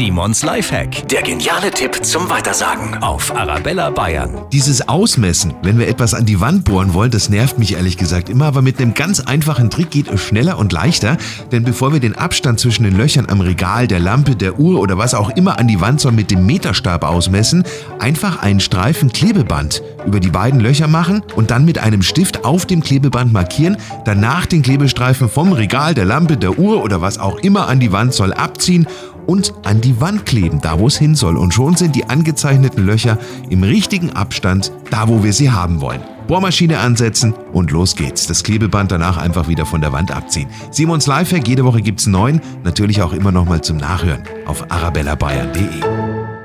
Simons Lifehack. Der geniale Tipp zum Weitersagen auf Arabella Bayern. Dieses Ausmessen, wenn wir etwas an die Wand bohren wollen, das nervt mich ehrlich gesagt immer, aber mit einem ganz einfachen Trick geht es schneller und leichter. Denn bevor wir den Abstand zwischen den Löchern am Regal, der Lampe, der Uhr oder was auch immer an die Wand soll mit dem Meterstab ausmessen, einfach einen Streifen Klebeband über die beiden Löcher machen und dann mit einem Stift auf dem Klebeband markieren, danach den Klebestreifen vom Regal, der Lampe, der Uhr oder was auch immer an die Wand soll abziehen und an die Wand kleben, da wo es hin soll. Und schon sind die angezeichneten Löcher im richtigen Abstand, da wo wir sie haben wollen. Bohrmaschine ansetzen und los geht's. Das Klebeband danach einfach wieder von der Wand abziehen. Simons Lifehack, jede Woche gibt's neun, natürlich auch immer noch mal zum Nachhören auf arabellabayern.de.